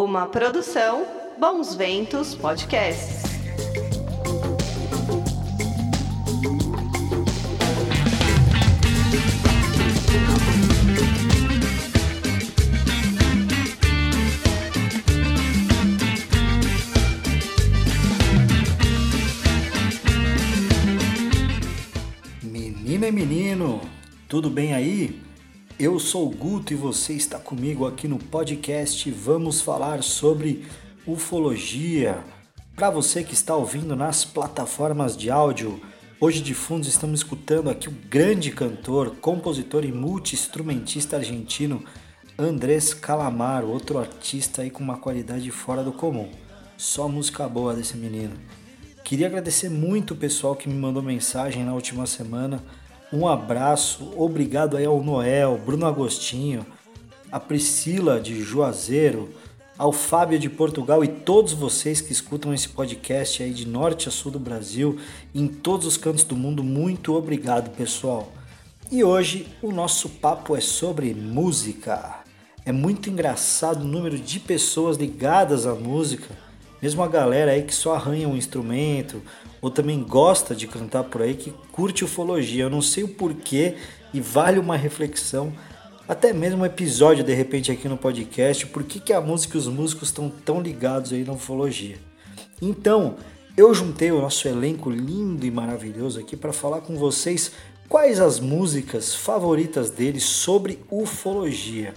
Uma produção Bons Ventos Podcasts. Menina e menino, tudo bem aí? Eu sou o Guto e você está comigo aqui no podcast Vamos falar sobre ufologia. Para você que está ouvindo nas plataformas de áudio, hoje de fundo estamos escutando aqui o grande cantor, compositor e multi-instrumentista argentino Andrés Calamaro, outro artista aí com uma qualidade fora do comum. Só música boa desse menino. Queria agradecer muito o pessoal que me mandou mensagem na última semana um abraço, obrigado aí ao Noel, Bruno Agostinho, a Priscila de Juazeiro, ao Fábio de Portugal e todos vocês que escutam esse podcast aí de norte a sul do Brasil, em todos os cantos do mundo. Muito obrigado, pessoal. E hoje o nosso papo é sobre música. É muito engraçado o número de pessoas ligadas à música, mesmo a galera aí que só arranha um instrumento ou também gosta de cantar por aí, que curte ufologia. Eu não sei o porquê e vale uma reflexão, até mesmo um episódio de repente aqui no podcast, por que, que a música e os músicos estão tão ligados aí na ufologia. Então, eu juntei o nosso elenco lindo e maravilhoso aqui para falar com vocês quais as músicas favoritas deles sobre ufologia.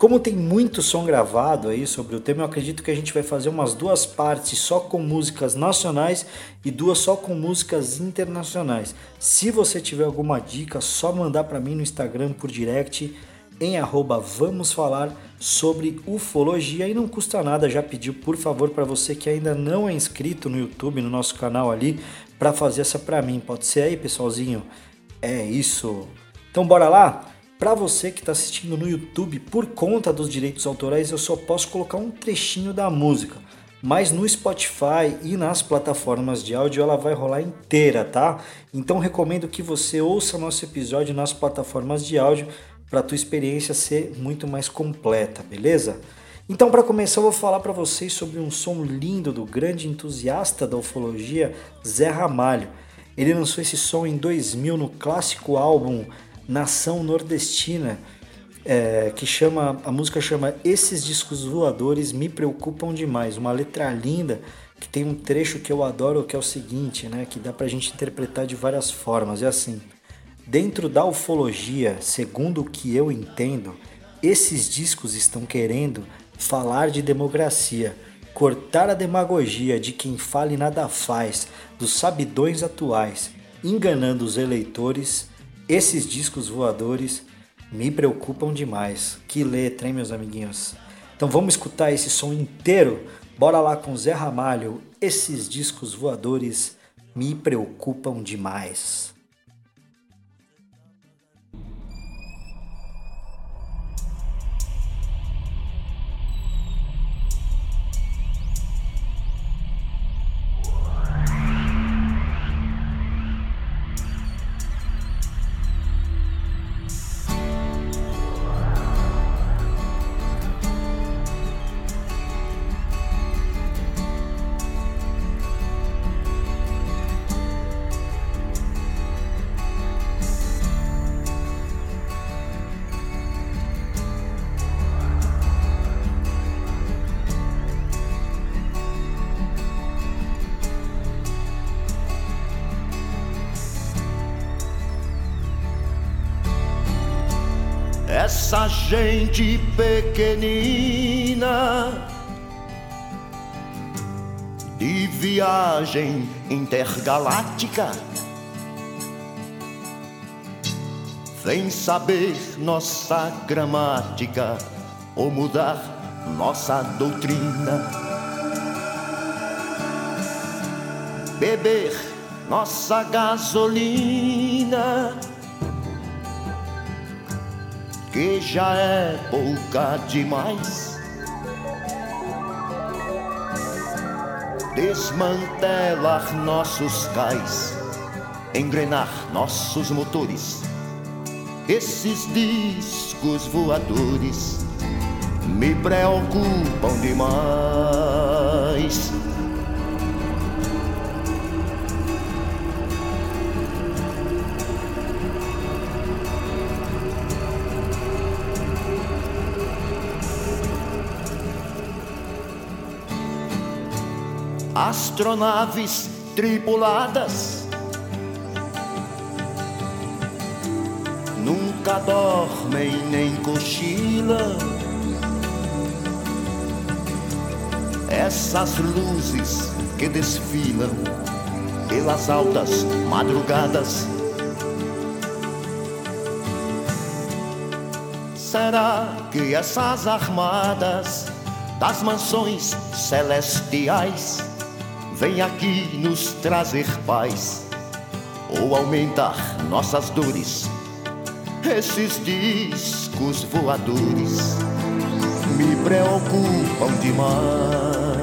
Como tem muito som gravado aí sobre o tema, eu acredito que a gente vai fazer umas duas partes só com músicas nacionais e duas só com músicas internacionais. Se você tiver alguma dica, só mandar para mim no Instagram por direct em arroba vamos falar sobre ufologia e não custa nada já pedir por favor para você que ainda não é inscrito no YouTube, no nosso canal ali, para fazer essa para mim. Pode ser aí, pessoalzinho? É isso. Então bora lá? Para você que está assistindo no YouTube, por conta dos direitos autorais, eu só posso colocar um trechinho da música. Mas no Spotify e nas plataformas de áudio ela vai rolar inteira, tá? Então recomendo que você ouça nosso episódio nas plataformas de áudio para a tua experiência ser muito mais completa, beleza? Então, para começar, eu vou falar para vocês sobre um som lindo do grande entusiasta da ufologia, Zé Ramalho. Ele lançou esse som em 2000 no clássico álbum nação nordestina, é, que chama a música chama Esses discos voadores me preocupam demais. Uma letra linda que tem um trecho que eu adoro que é o seguinte, né, que dá pra gente interpretar de várias formas. É assim: Dentro da ufologia, segundo o que eu entendo, esses discos estão querendo falar de democracia, cortar a demagogia de quem fala e nada faz, dos sabidões atuais, enganando os eleitores esses discos voadores me preocupam demais. Que letra, hein, meus amiguinhos? Então vamos escutar esse som inteiro? Bora lá com Zé Ramalho. Esses discos voadores me preocupam demais. Gente pequenina de viagem intergaláctica sem saber nossa gramática ou mudar nossa doutrina. Beber nossa gasolina que já é pouca demais. Desmantelar nossos cais, engrenar nossos motores, esses discos voadores me preocupam demais. Astronaves tripuladas nunca dormem nem cochilam. Essas luzes que desfilam pelas altas madrugadas. Será que essas armadas das mansões celestiais vêm aqui nos trazer paz ou aumentar nossas dores? Esses discos voadores me preocupam demais.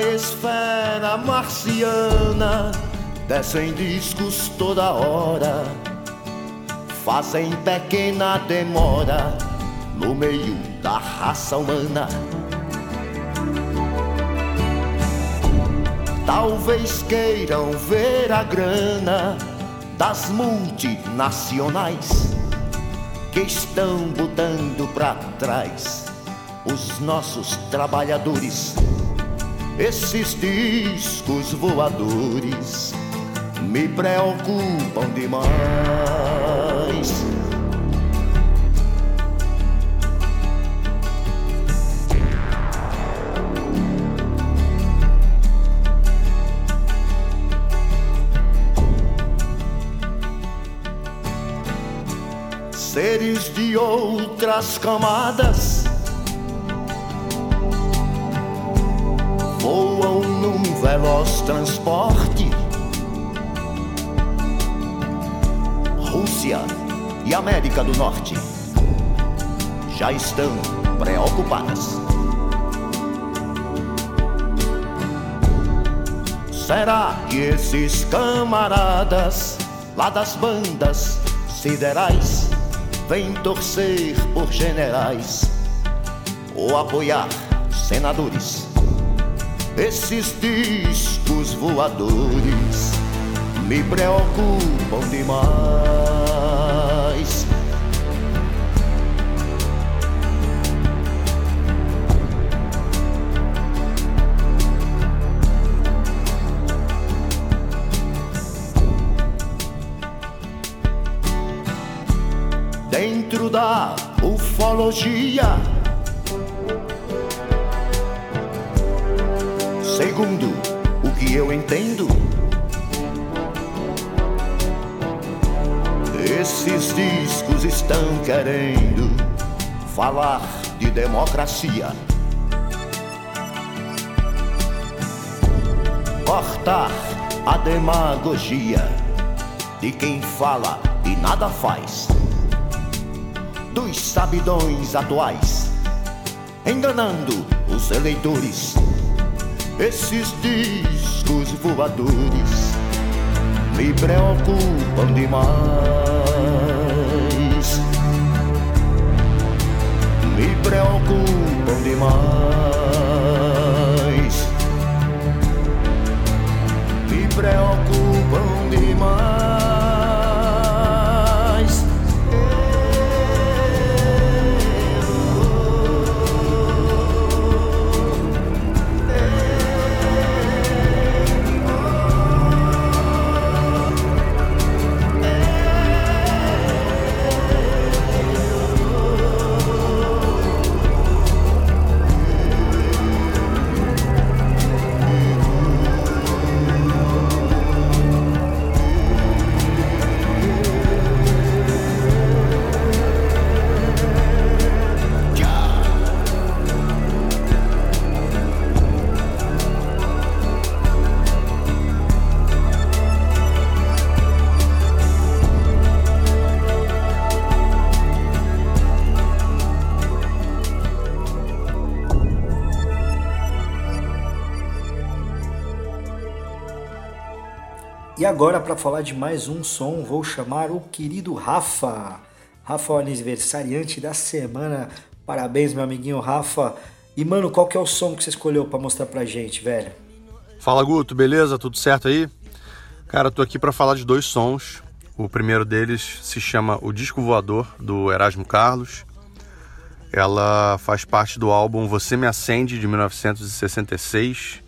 Esfera marciana descem discos toda hora fazem pequena demora no meio da raça humana. Talvez queiram ver a grana das multinacionais que estão botando para trás os nossos trabalhadores. Esses discos voadores me preocupam demais. Seres de outras camadas voam num veloz transporte Rússia e América do Norte já estão preocupadas. Será que esses camaradas lá das bandas siderais vêm torcer por generais ou apoiar senadores? Esses discos voadores me preocupam demais. Demagogia de quem fala e nada faz. Dos sabidões atuais, enganando os eleitores. Esses discos voadores me preocupam demais. Me preocupam demais. Me preocupam demais. E agora, para falar de mais um som, vou chamar o querido Rafa. Rafa, o aniversariante da semana. Parabéns, meu amiguinho Rafa. E, mano, qual que é o som que você escolheu para mostrar pra gente, velho? Fala, Guto, beleza? Tudo certo aí? Cara, tô aqui para falar de dois sons. O primeiro deles se chama O Disco Voador, do Erasmo Carlos. Ela faz parte do álbum Você Me Acende, de 1966,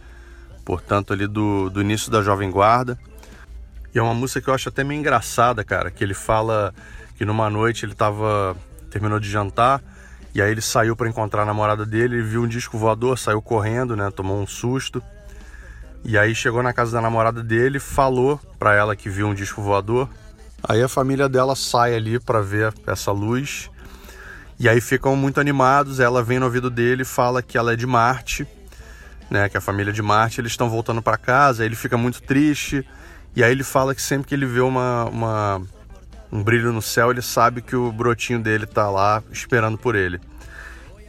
portanto, ali do, do início da Jovem Guarda. E é uma música que eu acho até meio engraçada, cara, que ele fala que numa noite ele tava terminou de jantar e aí ele saiu para encontrar a namorada dele, ele viu um disco voador, saiu correndo, né, tomou um susto. E aí chegou na casa da namorada dele, falou para ela que viu um disco voador. Aí a família dela sai ali para ver essa luz. E aí ficam muito animados, ela vem no ouvido dele fala que ela é de Marte, né, que a família de Marte, eles estão voltando para casa, ele fica muito triste e aí ele fala que sempre que ele vê uma, uma, um brilho no céu, ele sabe que o brotinho dele tá lá esperando por ele.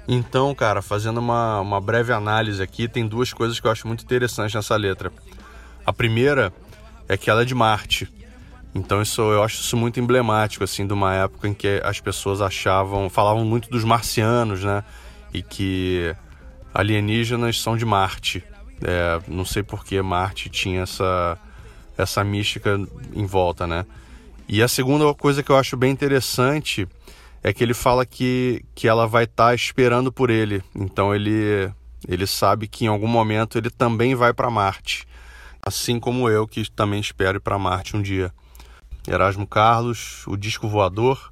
Então, cara, fazendo uma, uma breve análise aqui, tem duas coisas que eu acho muito interessantes nessa letra. A primeira é que ela é de Marte. Então isso eu acho isso muito emblemático assim de uma época em que as pessoas achavam, falavam muito dos marcianos, né? E que alienígenas são de Marte. É, não sei por que Marte tinha essa essa mística em volta, né? E a segunda coisa que eu acho bem interessante é que ele fala que, que ela vai estar tá esperando por ele. Então ele, ele sabe que em algum momento ele também vai para Marte. Assim como eu, que também espero ir para Marte um dia. Erasmo Carlos, o disco voador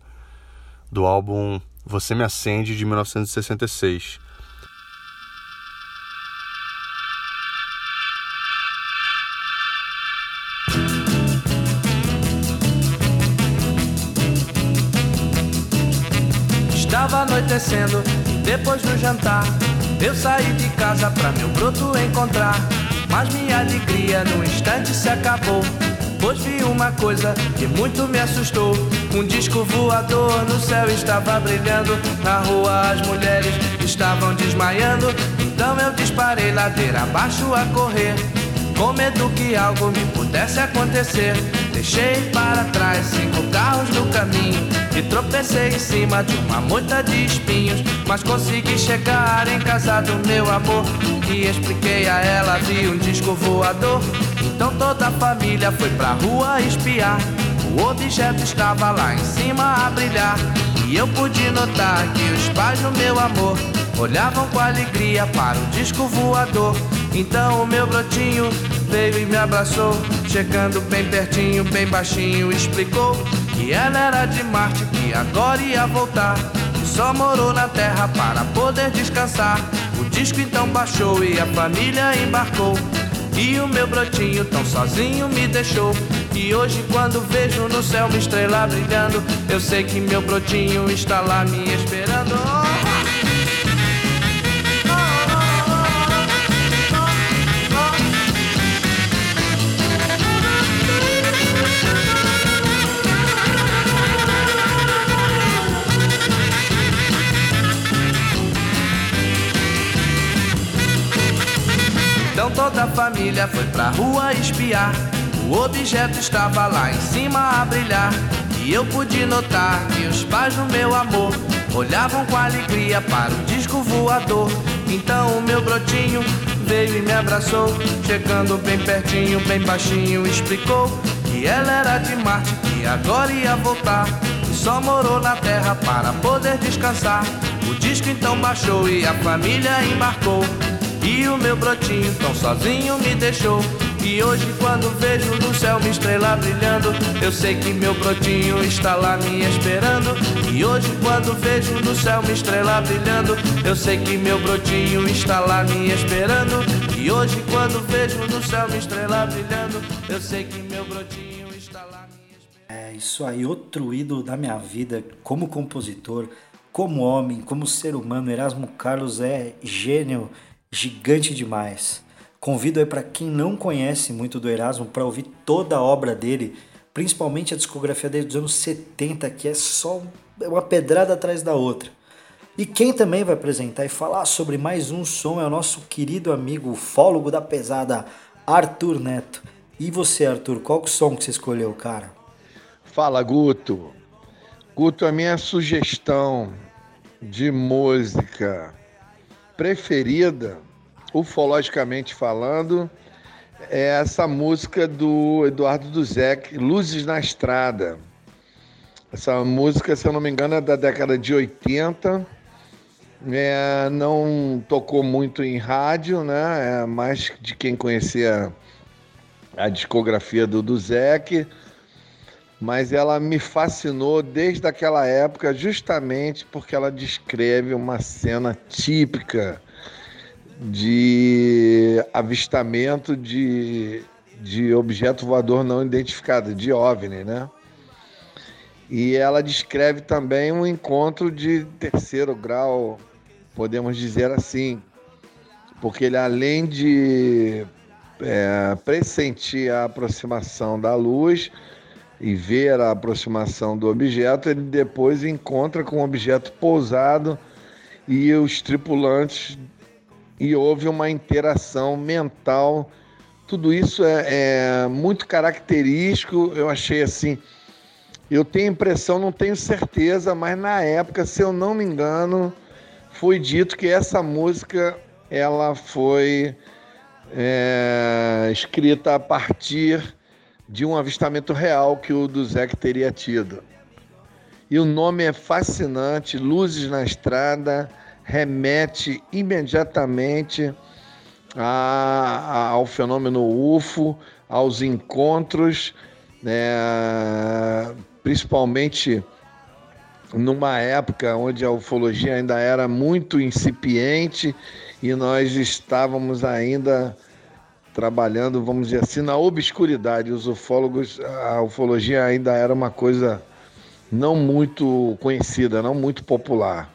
do álbum Você Me Acende de 1966. Estava anoitecendo, depois do jantar, eu saí de casa pra meu broto encontrar. Mas minha alegria no instante se acabou. Pois vi uma coisa que muito me assustou. Um disco voador no céu estava brilhando. Na rua as mulheres estavam desmaiando. Então eu disparei ladeira abaixo a correr. Com medo que algo me pudesse acontecer. Deixei para trás cinco carros no caminho e tropecei em cima de uma moita de espinhos. Mas consegui chegar em casa do meu amor e expliquei a ela vi um disco voador. Então toda a família foi pra rua espiar. O objeto estava lá em cima a brilhar e eu pude notar que os pais do meu amor olhavam com alegria para o disco voador. Então o meu brotinho veio e me abraçou, chegando bem pertinho, bem baixinho, explicou que ela era de Marte, que agora ia voltar, que só morou na Terra para poder descansar. O disco então baixou e a família embarcou. E o meu brotinho tão sozinho me deixou. E hoje, quando vejo no céu uma estrela brilhando, eu sei que meu brotinho está lá me esperando. Então toda a família foi pra rua espiar. O objeto estava lá em cima a brilhar. E eu pude notar que os pais do meu amor olhavam com alegria para o disco voador. Então o meu brotinho veio e me abraçou, chegando bem pertinho, bem baixinho, explicou que ela era de Marte, que agora ia voltar. E só morou na Terra para poder descansar. O disco então baixou e a família embarcou. E o meu brotinho tão sozinho me deixou. E hoje quando vejo no céu uma estrela brilhando, eu sei que meu brotinho está lá me esperando. E hoje quando vejo no céu uma estrela brilhando, eu sei que meu brotinho está lá me esperando. E hoje quando vejo no céu uma estrela brilhando, eu sei que meu brotinho está lá me esperando. É isso aí, outro ídolo da minha vida como compositor, como homem, como ser humano. Erasmo Carlos é gênio gigante demais. Convido aí para quem não conhece muito do Erasmo para ouvir toda a obra dele, principalmente a discografia dele dos anos 70, que é só uma pedrada atrás da outra. E quem também vai apresentar e falar sobre mais um som é o nosso querido amigo, ufólogo da pesada, Arthur Neto. E você, Arthur, qual que é o som que você escolheu, cara? Fala, Guto. Guto, a minha sugestão de música preferida, ufologicamente falando, é essa música do Eduardo Duzek, Luzes na Estrada. Essa música, se eu não me engano, é da década de 80. É, não tocou muito em rádio, né? É mais de quem conhecia a discografia do Duzek. Mas ela me fascinou desde aquela época, justamente porque ela descreve uma cena típica de avistamento de, de objeto voador não identificado, de OVNI, né? E ela descreve também um encontro de terceiro grau, podemos dizer assim, porque ele além de é, pressentir a aproximação da luz e ver a aproximação do objeto, ele depois encontra com o objeto pousado e os tripulantes e houve uma interação mental. Tudo isso é, é muito característico. Eu achei assim eu tenho impressão, não tenho certeza, mas na época, se eu não me engano, foi dito que essa música ela foi é, escrita a partir de um avistamento real que o Duzek teria tido. E o nome é fascinante, Luzes na Estrada, remete imediatamente a, a, ao fenômeno UFO, aos encontros né, principalmente numa época onde a ufologia ainda era muito incipiente e nós estávamos ainda trabalhando, vamos dizer assim, na obscuridade. Os ufólogos, a ufologia ainda era uma coisa não muito conhecida, não muito popular.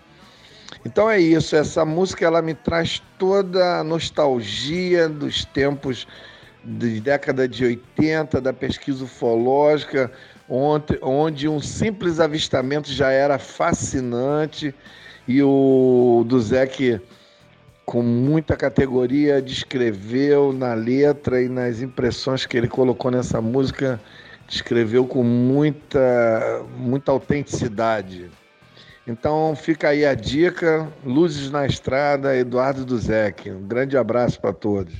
Então é isso, essa música ela me traz toda a nostalgia dos tempos de década de 80, da pesquisa ufológica, onde, onde um simples avistamento já era fascinante e o Duzek, com muita categoria, descreveu na letra e nas impressões que ele colocou nessa música, descreveu com muita, muita autenticidade. Então fica aí a dica, Luzes na Estrada, Eduardo Duzek. Um grande abraço para todos.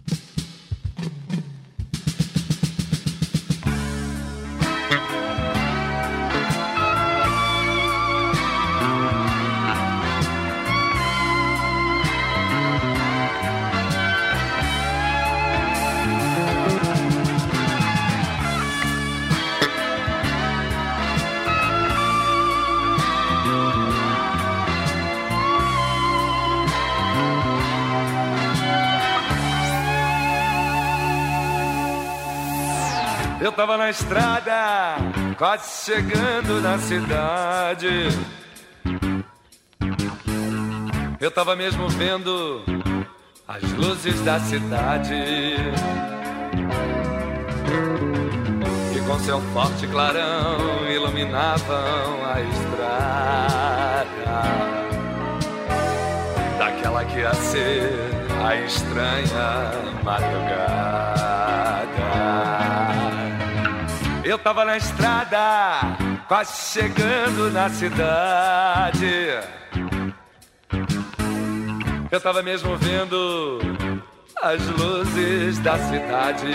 Estrada, quase chegando na cidade. Eu tava mesmo vendo as luzes da cidade. Que com seu forte clarão iluminavam a estrada. Daquela que ia ser a estranha madrugada. Eu tava na estrada, quase chegando na cidade. Eu tava mesmo vendo as luzes da cidade.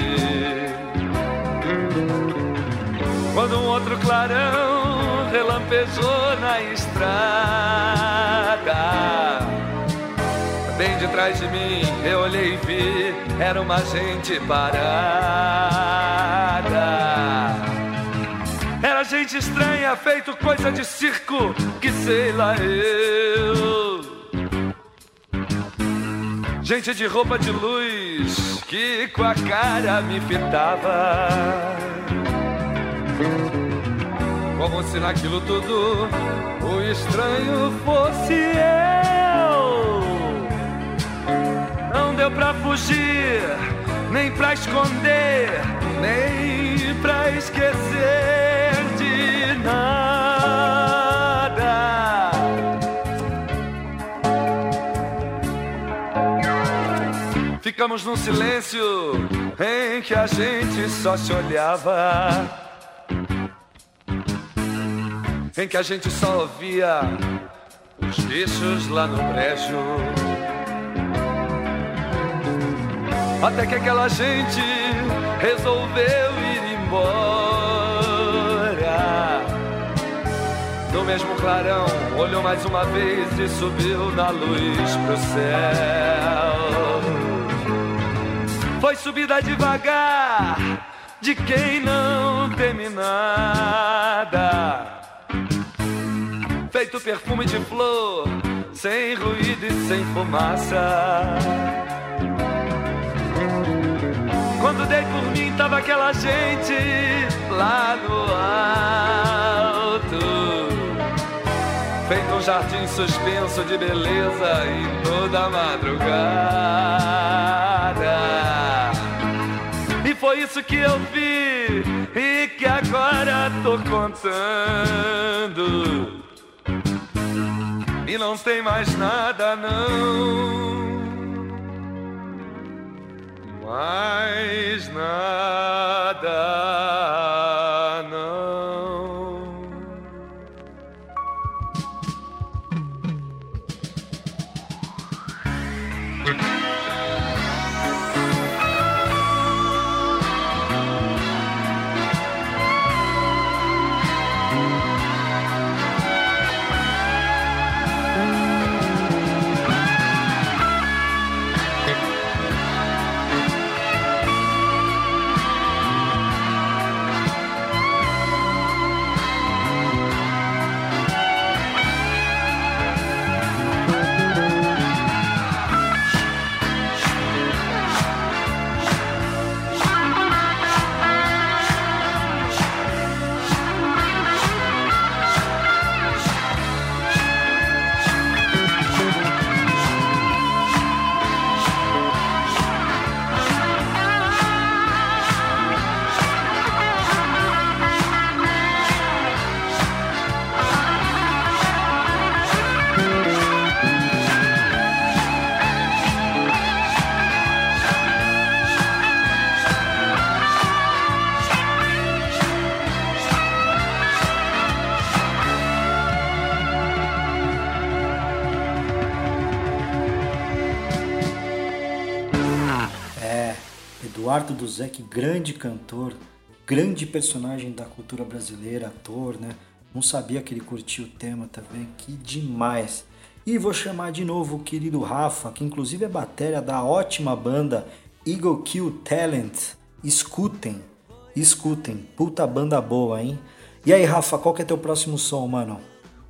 Quando um outro clarão relampejou na estrada. Bem de trás de mim, eu olhei e vi, era uma gente parada. Gente estranha, feito coisa de circo, que sei lá eu. Gente de roupa de luz, que com a cara me fitava. Como se naquilo tudo o estranho fosse eu. Não deu pra fugir, nem pra esconder, nem pra esquecer nada. Ficamos num silêncio em que a gente só se olhava. Em que a gente só ouvia os bichos lá no brejo. Até que aquela gente resolveu ir embora. No mesmo clarão, olhou mais uma vez e subiu na luz pro céu. Foi subida devagar de quem não teme nada. Feito perfume de flor, sem ruído e sem fumaça. Quando dei por mim, tava aquela gente lá no alto. Feito um jardim suspenso de beleza em toda madrugada. E foi isso que eu vi e que agora tô contando. E não tem mais nada, não. Mais nada, Eduardo Duzek, grande cantor, grande personagem da cultura brasileira, ator, né? Não sabia que ele curtia o tema também, que demais. E vou chamar de novo o querido Rafa, que inclusive é bateria da ótima banda Eagle Kill Talent. Escutem, escutem, puta banda boa, hein? E aí, Rafa, qual que é teu próximo som, mano?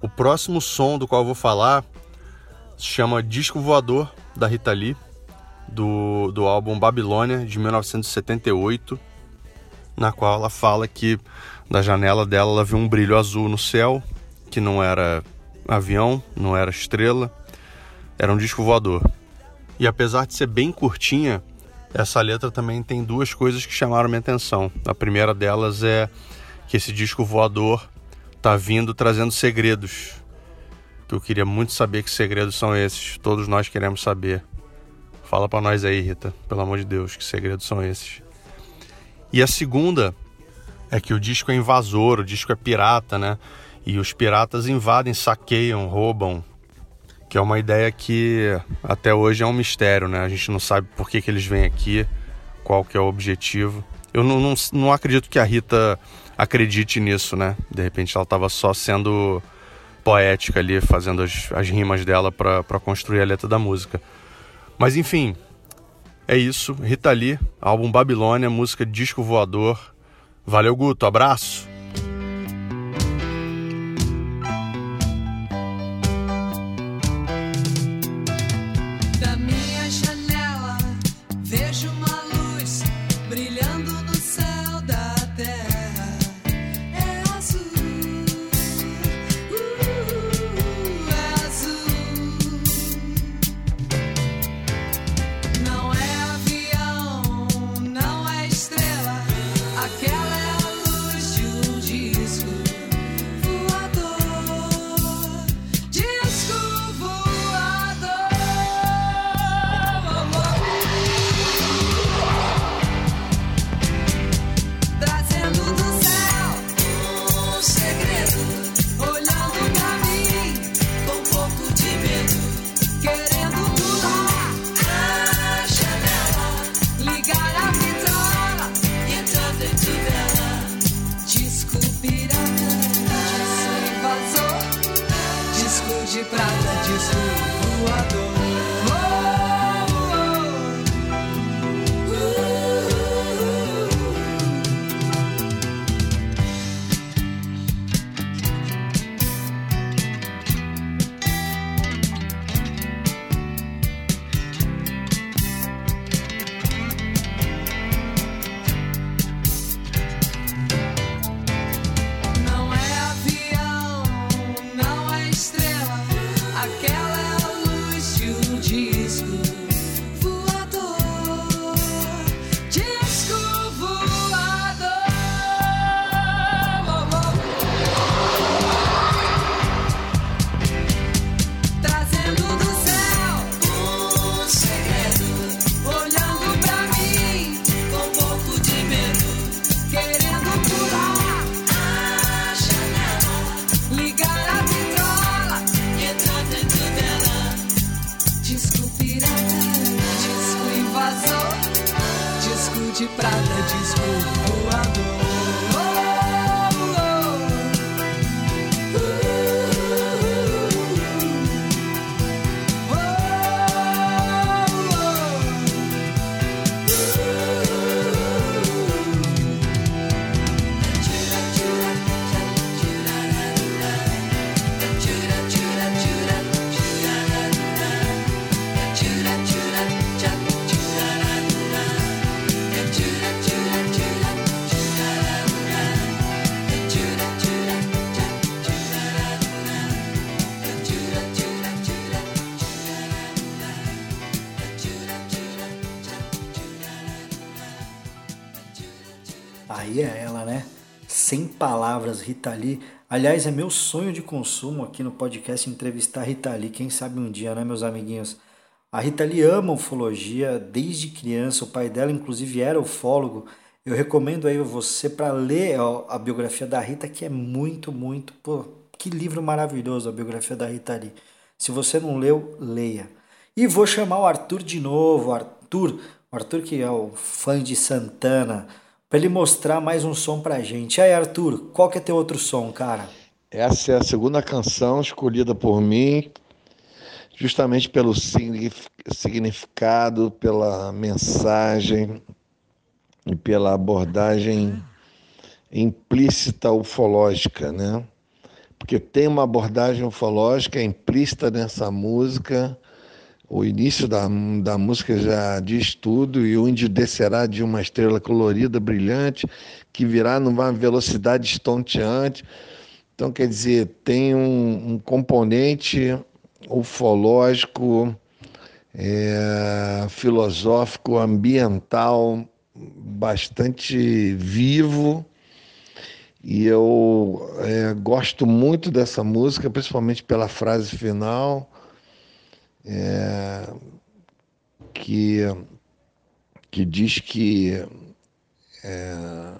O próximo som do qual eu vou falar se chama Disco Voador, da Rita Lee, do, do álbum Babilônia, de 1978, na qual ela fala que da janela dela ela viu um brilho azul no céu, que não era avião, não era estrela, era um disco voador. E apesar de ser bem curtinha, essa letra também tem duas coisas que chamaram minha atenção. A primeira delas é que esse disco voador tá vindo trazendo segredos. Que eu queria muito saber que segredos são esses. Todos nós queremos saber. Fala para nós aí, Rita, pelo amor de Deus, que segredos são esses. E a segunda é que o disco é invasor, o disco é pirata, né? E os piratas invadem, saqueiam, roubam. Que é uma ideia que até hoje é um mistério, né? A gente não sabe por que, que eles vêm aqui, qual que é o objetivo. Eu não, não, não acredito que a Rita acredite nisso, né? De repente ela estava só sendo poética ali, fazendo as, as rimas dela para construir a letra da música. Mas enfim, é isso. Rita Lee, álbum Babilônia, música Disco Voador. Valeu, Guto, abraço! Palavras, Rita Lee. Aliás, é meu sonho de consumo aqui no podcast entrevistar a Rita Lee. Quem sabe um dia, né, meus amiguinhos? A Rita Lee ama ufologia desde criança. O pai dela, inclusive, era ufólogo. Eu recomendo aí você para ler a biografia da Rita, que é muito, muito. Pô, que livro maravilhoso a biografia da Rita Lee. Se você não leu, leia. E vou chamar o Arthur de novo. Arthur, o Arthur que é o fã de Santana para ele mostrar mais um som pra gente. E aí, Arthur, qual que é teu outro som, cara? Essa é a segunda canção escolhida por mim, justamente pelo significado, pela mensagem e pela abordagem implícita ufológica, né? Porque tem uma abordagem ufológica implícita nessa música o início da, da música já diz tudo, e o índio descerá de uma estrela colorida, brilhante, que virá numa velocidade estonteante. Então, quer dizer, tem um, um componente ufológico, é, filosófico, ambiental bastante vivo. E eu é, gosto muito dessa música, principalmente pela frase final é, que, que diz que é,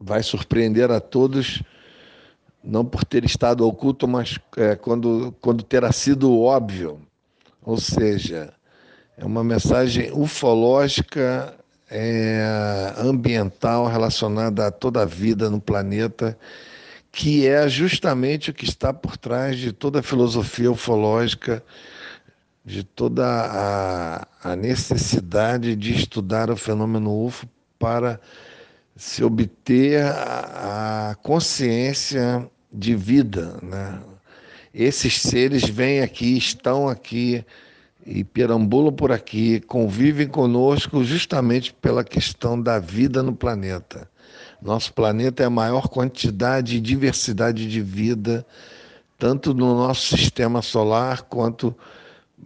vai surpreender a todos, não por ter estado oculto, mas é, quando, quando terá sido óbvio. Ou seja, é uma mensagem ufológica, é, ambiental, relacionada a toda a vida no planeta, que é justamente o que está por trás de toda a filosofia ufológica de toda a, a necessidade de estudar o fenômeno UFO para se obter a, a consciência de vida. Né? Esses seres vêm aqui, estão aqui e perambulam por aqui, convivem conosco justamente pela questão da vida no planeta. Nosso planeta é a maior quantidade e diversidade de vida, tanto no nosso sistema solar quanto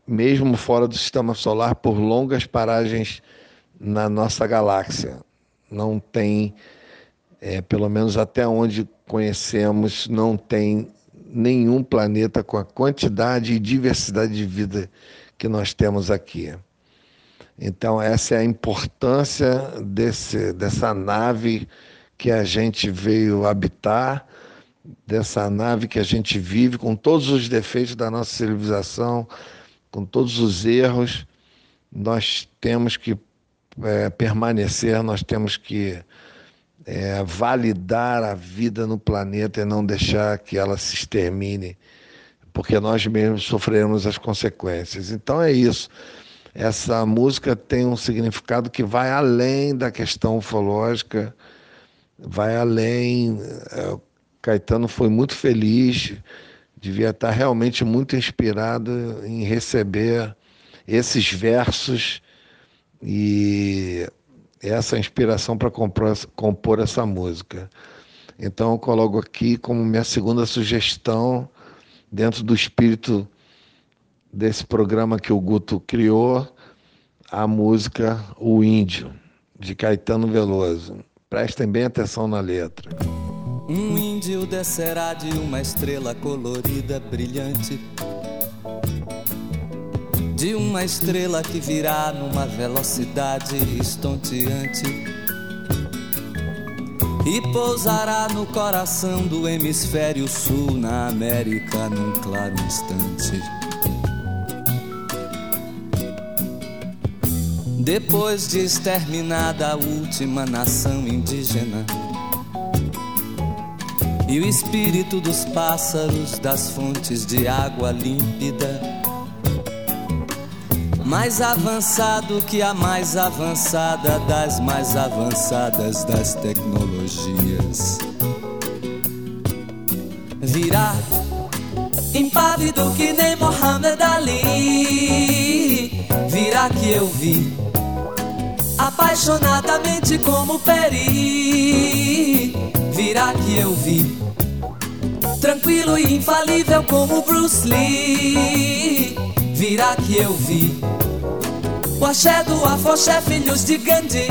mesmo fora do sistema solar, por longas paragens na nossa galáxia. Não tem, é, pelo menos até onde conhecemos, não tem nenhum planeta com a quantidade e diversidade de vida que nós temos aqui. Então, essa é a importância desse, dessa nave que a gente veio habitar, dessa nave que a gente vive, com todos os defeitos da nossa civilização, com todos os erros, nós temos que é, permanecer, nós temos que é, validar a vida no planeta e não deixar que ela se extermine, porque nós mesmos sofremos as consequências. Então é isso. Essa música tem um significado que vai além da questão ufológica, vai além. É, Caetano foi muito feliz devia estar realmente muito inspirado em receber esses versos e essa inspiração para compor, essa música. Então eu coloco aqui como minha segunda sugestão, dentro do espírito desse programa que o Guto criou, a música O Índio, de Caetano Veloso. Prestem bem atenção na letra. Um índio descerá de uma estrela colorida, brilhante. De uma estrela que virá numa velocidade estonteante. E pousará no coração do hemisfério sul, na América, num claro instante. Depois de exterminada a última nação indígena e o espírito dos pássaros das fontes de água límpida. Mais avançado que a mais avançada das mais avançadas das tecnologias. Virá impávido que nem Mohamed Ali. Virá que eu vi apaixonadamente como Peri. Virá que eu vi tranquilo e infalível como Bruce Lee. Virá que eu vi o axé do afoxé, filhos de Gandhi.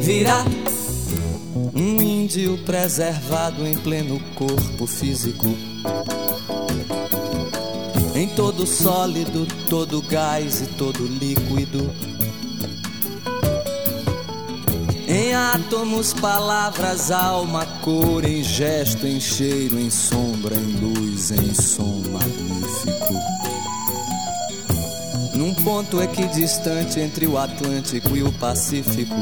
virá um índio preservado em pleno corpo físico. Em todo sólido, todo gás e todo líquido. Em átomos, palavras, alma, cor, em gesto, em cheiro, em sombra, em luz, em som magnífico. Num ponto equidistante entre o Atlântico e o Pacífico.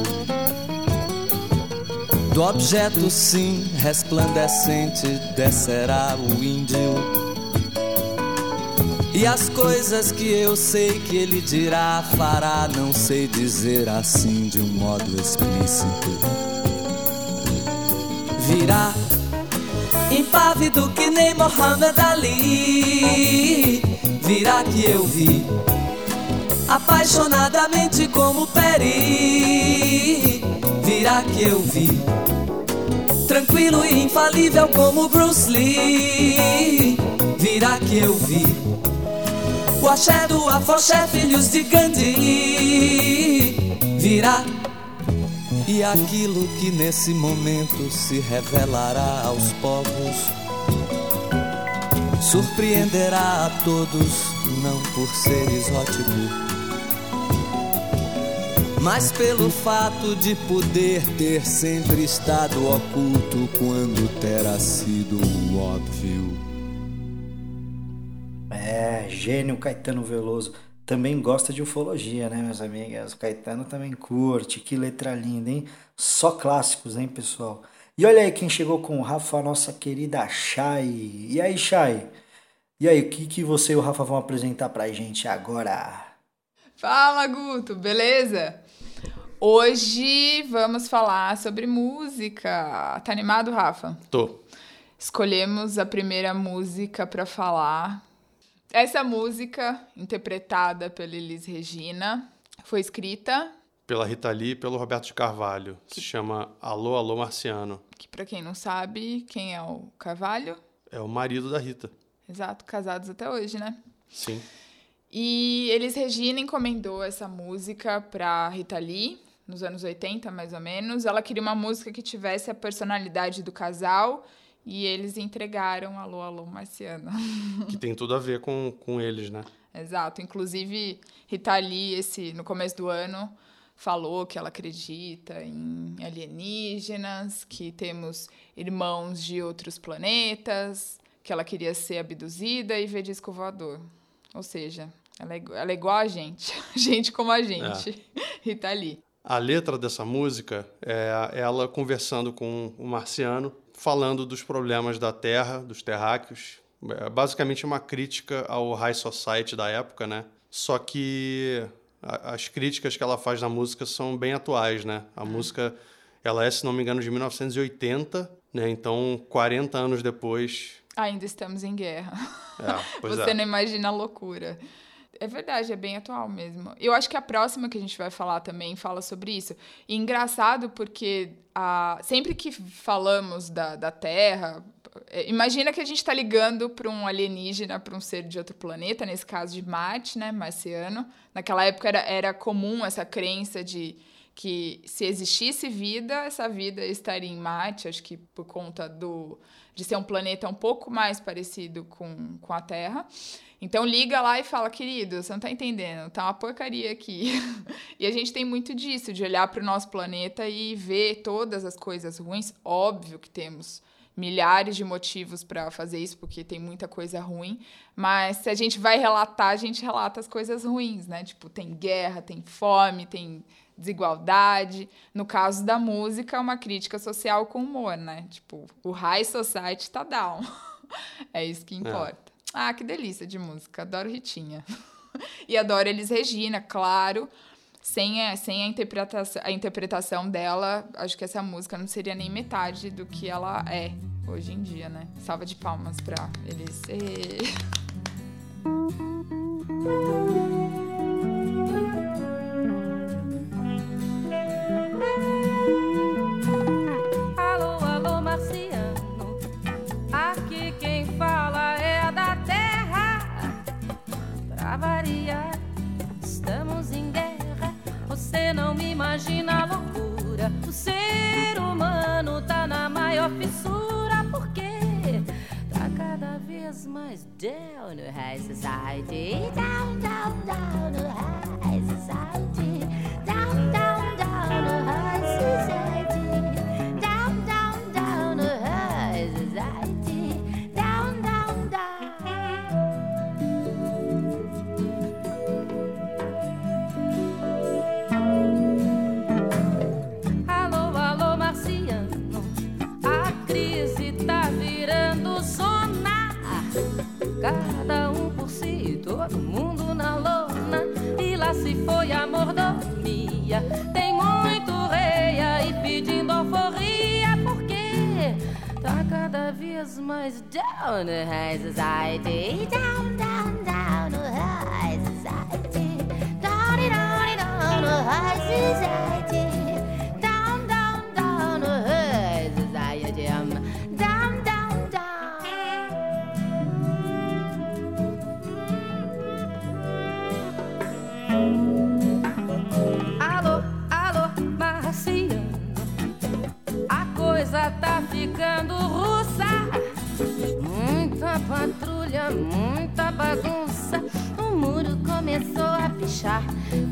Do objeto, sim, resplandecente, descerá o índio. E as coisas que eu sei que ele dirá, fará, não sei dizer assim de um modo explícito. Virá impávido que nem Mohammed Ali. Virá que eu vi apaixonadamente como Peri. Virá que eu vi tranquilo e infalível como Bruce Lee. Virá que eu vi o axé do afoxé, filhos de Gandhi. Virá e aquilo que nesse momento se revelará aos povos surpreenderá a todos, não por ser exótico, mas pelo fato de poder ter sempre estado oculto quando terá sido óbvio. Gênio Caetano Veloso. Também gosta de ufologia, né, meus amigos? O Caetano também curte. Que letra linda, hein? Só clássicos, hein, pessoal? E olha aí quem chegou com o Rafa, a nossa querida Chay. E aí, Chay? E aí, o que, que você e o Rafa vão apresentar pra gente agora? Fala, Guto, beleza? Hoje vamos falar sobre música. Tá animado, Rafa? Tô. Escolhemos a primeira música pra falar. Essa música, interpretada pela Elis Regina, foi escrita, Pela Rita Lee e pelo Roberto de Carvalho. Se chama Alô, Alô Marciano. que pra quem não sabe, quem é o Carvalho? É o marido da Rita. Exato, casados até hoje, né? Sim. E Elis Regina encomendou essa música pra Rita Lee, nos anos 80, mais ou menos. Ela queria uma música que tivesse a personalidade do casal e eles entregaram Alô, Alô Marciano. Que tem tudo a ver com, com eles, né? Exato. Inclusive, Rita Lee, esse, no começo do ano, falou que ela acredita em alienígenas, que temos irmãos de outros planetas, que ela queria ser abduzida e ver disco voador. Ou seja, ela é, ela é igual a gente. gente como a gente. Rita Lee. A letra dessa música é ela conversando com o marciano, falando dos problemas da Terra, dos terráqueos. É basicamente uma crítica ao High Society da época, né? Só que a- as críticas que ela faz na música são bem atuais, né? A música, ela é, se não me engano, de 1980, né? Então, 40 anos depois... Ainda estamos em guerra. É, Você é. não imagina a loucura. É verdade, é bem atual mesmo. Eu acho que a próxima que a gente vai falar também fala sobre isso. E engraçado porque a, sempre que falamos da, da Terra, é, imagina que a gente está ligando para um alienígena, para um ser de outro planeta, nesse caso de Marte, né, marciano. Naquela época era, era comum essa crença de que se existisse vida, essa vida estaria em Marte, acho que por conta do, de ser um planeta um pouco mais parecido com, com a Terra. Então liga lá e fala, querido, você não tá entendendo, tá uma porcaria aqui. e a gente tem muito disso, de olhar para o nosso planeta e ver todas as coisas ruins. Óbvio que temos milhares de motivos para fazer isso, porque tem muita coisa ruim, mas se a gente vai relatar, a gente relata as coisas ruins, né? Tipo, tem guerra, tem fome, tem desigualdade. No caso da música, é uma crítica social com humor, né? Tipo, o high society tá down. é isso que importa. Ah, que delícia de música. Adoro Ritinha. e adoro Elis Regina, claro. Sem a, sem a, interpretação, a interpretação dela, acho que essa música não seria nem metade do que ela é hoje em dia, né? Salva de palmas pra Elis. Ê. Você não me imagina a loucura. O ser humano tá na maior fissura porque tá cada vez mais down no high society. Down, down, down no high society. Se foi a mordomia. Tem muito rei aí pedindo alforria, porque tá cada vez mais down no high society. Down, down, down no high society. Down, down, down no high society. Ficando russa. Muita patrulha, muita bagunça. O muro começou a pichar.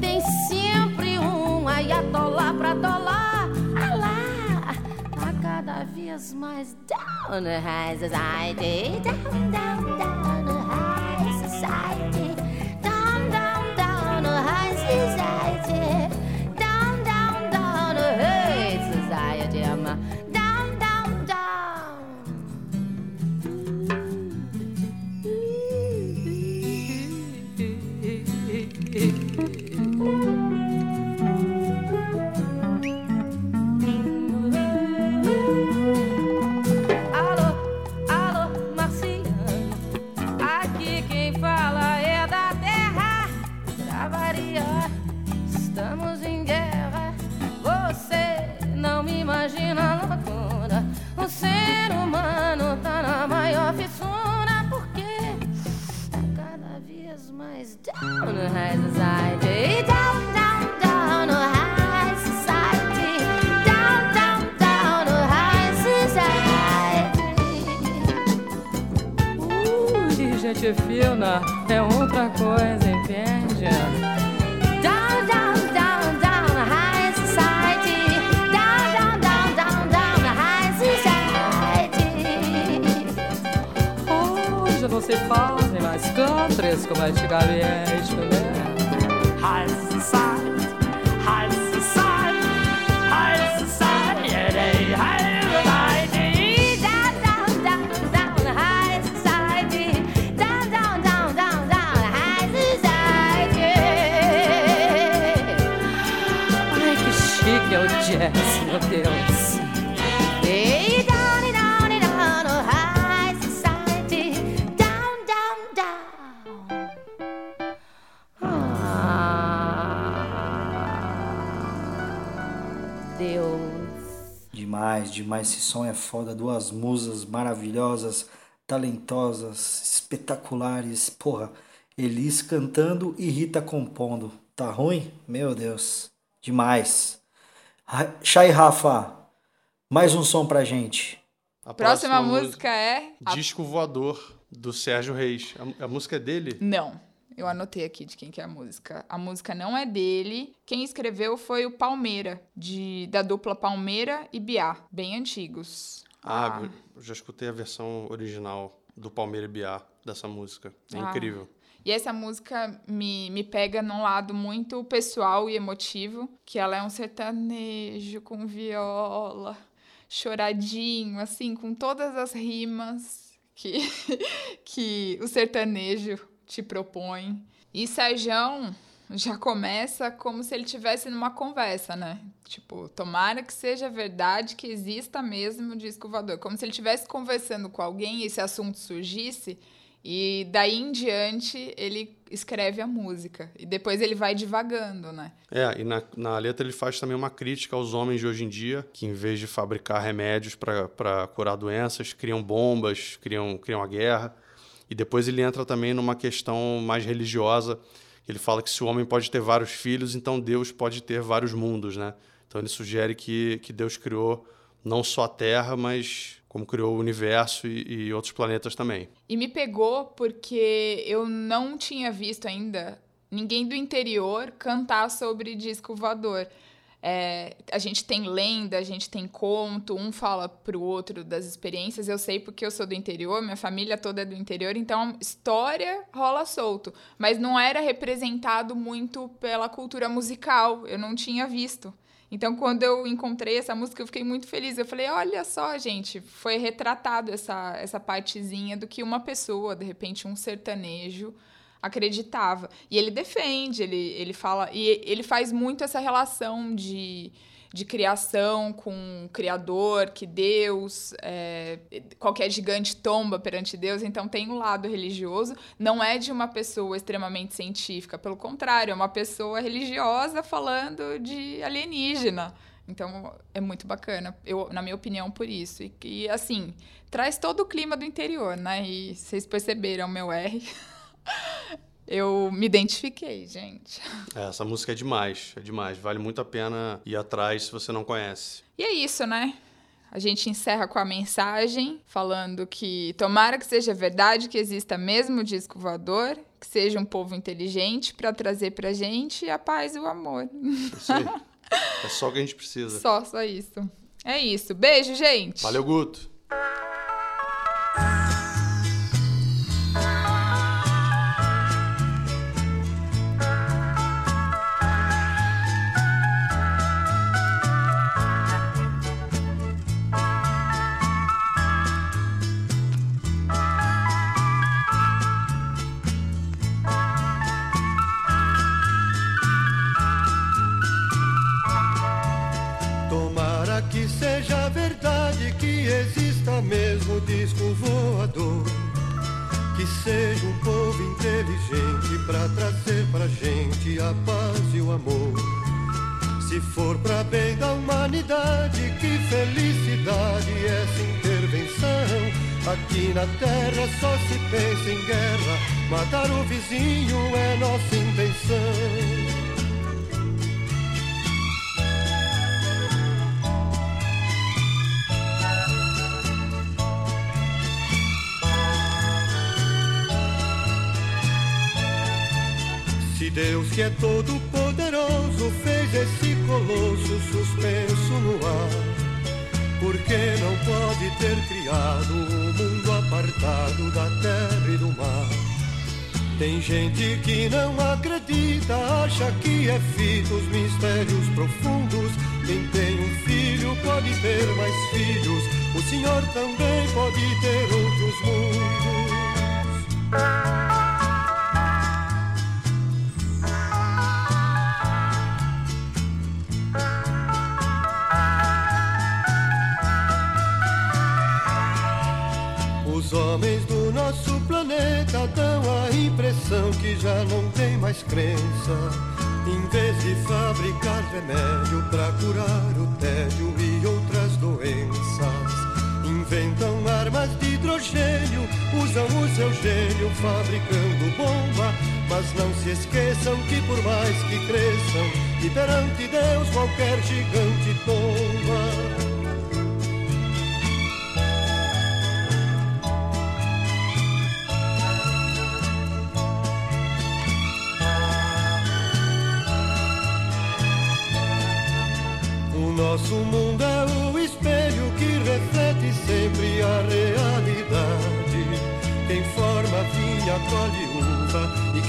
Tem sempre um ayatollah pra dólar. Ah lá, tá cada vez mais down no high society. Down, down, down no high society. Down, down, down no high society. Imagina a loucura. O ser humano tá na maior fissura. Porque tá cada vez mais down no high society. Down, down, down no high society. Down, down, down no high society. Ui, gente fina é outra coisa, entende? Mais countries como antigamente, né? High society, Demais, demais. Esse som é foda. Duas musas maravilhosas, talentosas, espetaculares. Porra, Elis cantando e Rita compondo. Tá ruim? Meu Deus. Demais. Chay Rafa, mais um som pra gente. A Próxima próxima música é. a- Disco Voador, do Sérgio Reis. A, a música é dele? Não. Eu anotei aqui de quem que é a música. A música não é dele. Quem escreveu foi o Palmeira, de, da dupla Palmeira e Biá, bem antigos. Ah, eu já escutei a versão original do Palmeiras Biá dessa música. É Ah. incrível. E essa música me, me pega num lado muito pessoal e emotivo, que ela é um sertanejo com viola, choradinho, assim, com todas as rimas que, que o sertanejo te propõe. E Serjão já começa como se ele estivesse numa conversa, né? Tipo, tomara que seja verdade que exista mesmo o disco voador. Como se ele estivesse conversando com alguém e esse assunto surgisse. E daí em diante ele escreve a música. E depois ele vai divagando, né? É, e na, na letra ele faz também uma crítica aos homens de hoje em dia, que em vez de fabricar remédios para curar doenças, criam bombas, criam, criam a guerra. E depois ele entra também numa questão mais religiosa. Ele fala que se o homem pode ter vários filhos, então Deus pode ter vários mundos, né? Então ele sugere que, que Deus criou não só a Terra, mas como criou o universo e, e outros planetas também. E me pegou porque eu não tinha visto ainda ninguém do interior cantar sobre disco voador. É, a gente tem lenda, a gente tem conto, um fala pro outro das experiências. Eu sei porque eu sou do interior, minha família toda é do interior, então história rola solto. Mas não era representado muito pela cultura musical, eu não tinha visto. Então, quando eu encontrei essa música, eu fiquei muito feliz. Eu falei: olha só, gente, foi retratado essa, essa partezinha do que uma pessoa, de repente, um sertanejo, acreditava. E ele defende, ele, ele fala. E ele faz muito essa relação de, de criação com o Criador, que Deus, é, qualquer gigante tomba perante Deus. Então tem um lado religioso. Não é de uma pessoa extremamente científica, pelo contrário, é uma pessoa religiosa falando de alienígena. Então é muito bacana, eu, na minha opinião, por isso. E que, assim, traz todo o clima do interior, né? E vocês perceberam meu R. Eu me identifiquei, gente. É, essa música é demais, é demais. Vale muito a pena ir atrás se você não conhece. E é isso, né? A gente encerra com a mensagem falando que tomara que seja verdade que exista mesmo o disco voador, que seja um povo inteligente para trazer pra gente a paz e o amor. Isso aí. é só o que a gente precisa. Só, só isso. É isso. Beijo, gente. Valeu, Guto. Exista mesmo disco voador. Que seja um povo inteligente pra trazer pra gente a paz e o amor. Se for pra bem da humanidade, que felicidade essa intervenção. Aqui na terra só se pensa em guerra, matar o vizinho é nossa intenção. Deus que é todo poderoso fez esse colosso suspenso no ar, por que não pode ter criado um mundo apartado da terra e do mar? Tem gente que não acredita, acha que é fito os mistérios profundos. Quem tem um filho pode ter mais filhos, o Senhor também pode ter outros mundos. Os homens do nosso planeta dão a impressão que já não tem mais crença. Em vez de fabricar remédio para curar o tédio e outras doenças, inventam armas de hidrogênio, usam o seu gênio fabricando bomba. Mas não se esqueçam que por mais que cresçam, e perante Deus qualquer gigante tomba.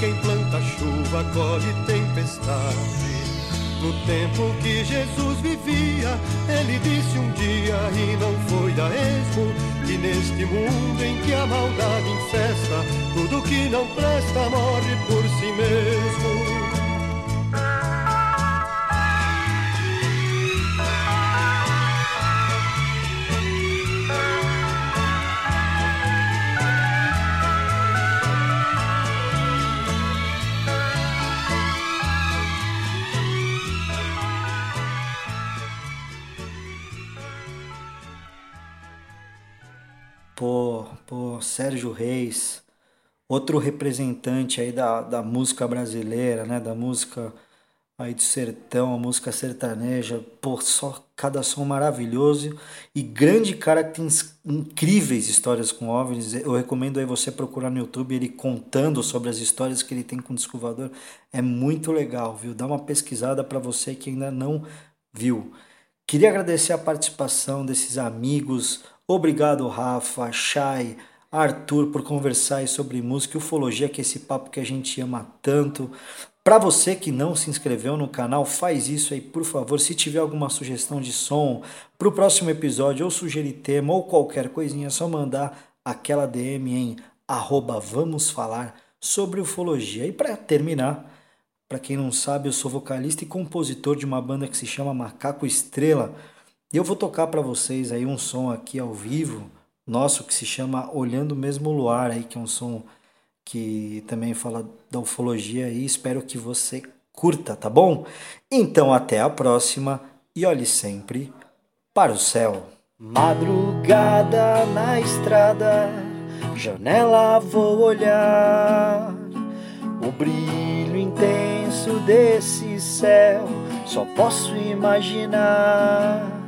Quem planta chuva colhe tempestade. No tempo que Jesus vivia, ele disse um dia e não foi da esmo que neste mundo em que a maldade infesta, tudo que não presta morre por si mesmo. Outro representante aí da, da música brasileira, né? Da música aí do sertão, a música sertaneja, pô, só cada som maravilhoso e grande cara que tem incríveis histórias com OVNIs. Eu recomendo aí você procurar no YouTube ele contando sobre as histórias que ele tem com o disco voador. É muito legal, viu? Dá uma pesquisada para você que ainda não viu. Queria agradecer a participação desses amigos. Obrigado, Rafa, Chay, Arthur, por conversar sobre música e ufologia, que é esse papo que a gente ama tanto. Para você que não se inscreveu no canal, faz isso aí, por favor. Se tiver alguma sugestão de som para o próximo episódio, ou sugerir tema, ou qualquer coisinha, é só mandar aquela DM em arroba vamos falar sobre ufologia. E para terminar, para quem não sabe, eu sou vocalista e compositor de uma banda que se chama Macaco Estrela. E eu vou tocar para vocês aí um som aqui ao vivo, nosso que se chama Olhando o Mesmo Luar aí, que é um som que também fala da ufologia e espero que você curta, tá bom? Então até a próxima e olhe sempre para o céu. Madrugada na estrada, janela vou olhar. O brilho intenso desse céu, só posso imaginar.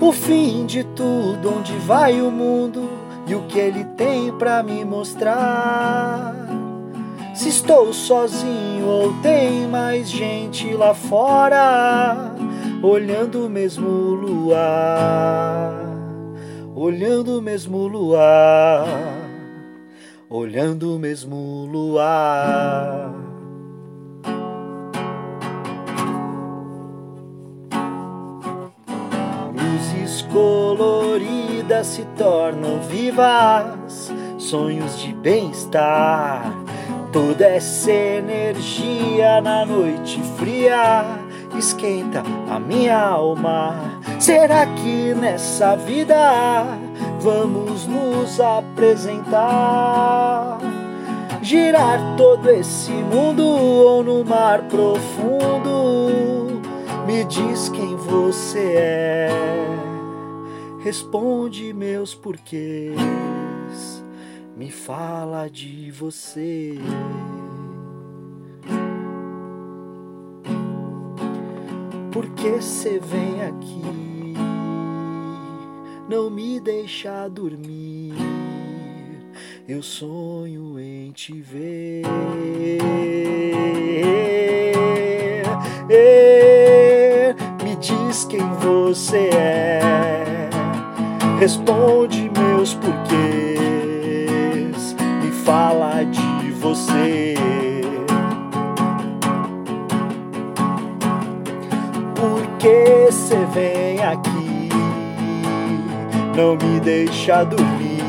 O fim de tudo, onde vai o mundo e o que ele tem pra me mostrar. Se estou sozinho ou tem mais gente lá fora, olhando o mesmo luar, olhando o mesmo luar, olhando o mesmo luar. Luzes coloridas se tornam vivas, sonhos de bem-estar. Toda essa energia na noite fria esquenta a minha alma. Será que nessa vida vamos nos apresentar? Girar todo esse mundo ou no mar profundo? Me diz quem você é, responde meus porquês, me fala de você. Por que cê vem aqui? Não me deixa dormir. Eu sonho em te ver. Me diz quem você é. Responde meus porquês. Me fala de você. Por que cê vem aqui? Não me deixa dormir.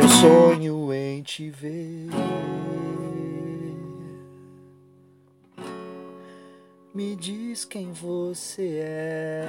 Eu sonho em te ver. Me diz quem você é.